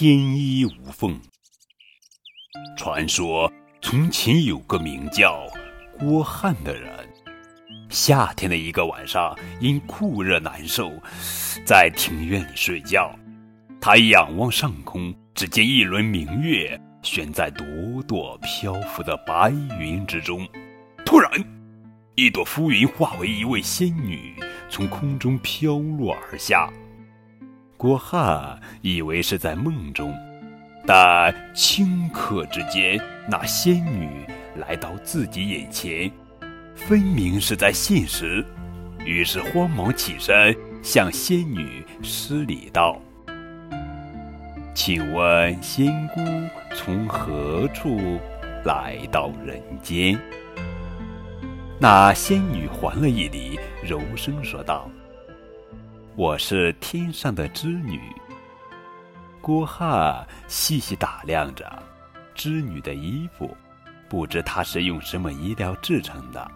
天衣无缝。传说从前有个名叫郭汉的人，夏天的一个晚上，因酷热难受，在庭院里睡觉。他仰望上空，只见一轮明月悬在朵朵漂浮的白云之中。突然，一朵浮云化为一位仙女，从空中飘落而下。郭汉以为是在梦中，但顷刻之间，那仙女来到自己眼前，分明是在现实。于是慌忙起身，向仙女施礼道：“请问仙姑从何处来到人间？”那仙女还了一礼，柔声说道。我是天上的织女。郭汉细细打量着织女的衣服，不知她是用什么衣料制成的。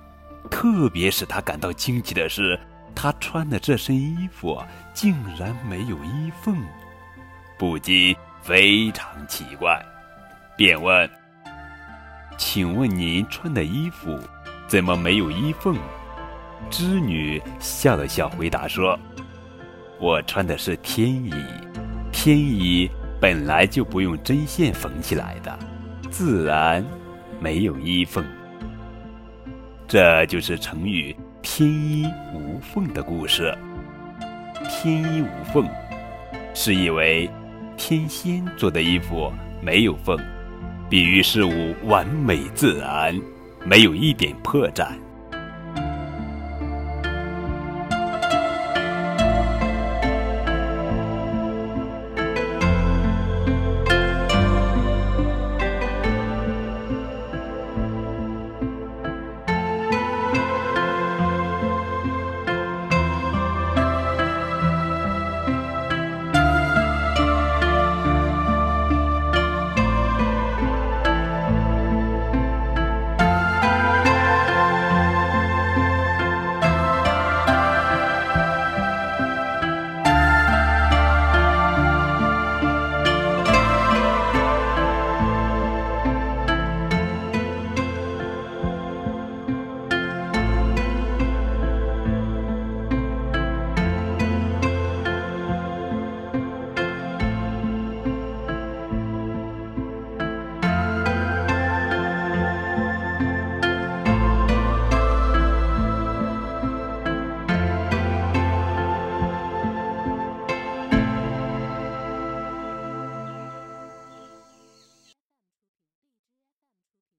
特别使他感到惊奇的是，她穿的这身衣服竟然没有衣缝，不禁非常奇怪，便问：“请问您穿的衣服怎么没有衣缝？”织女笑了笑，回答说。我穿的是天衣，天衣本来就不用针线缝起来的，自然没有衣缝。这就是成语“天衣无缝”的故事。天衣无缝，是以为天仙做的衣服没有缝，比喻事物完美自然，没有一点破绽。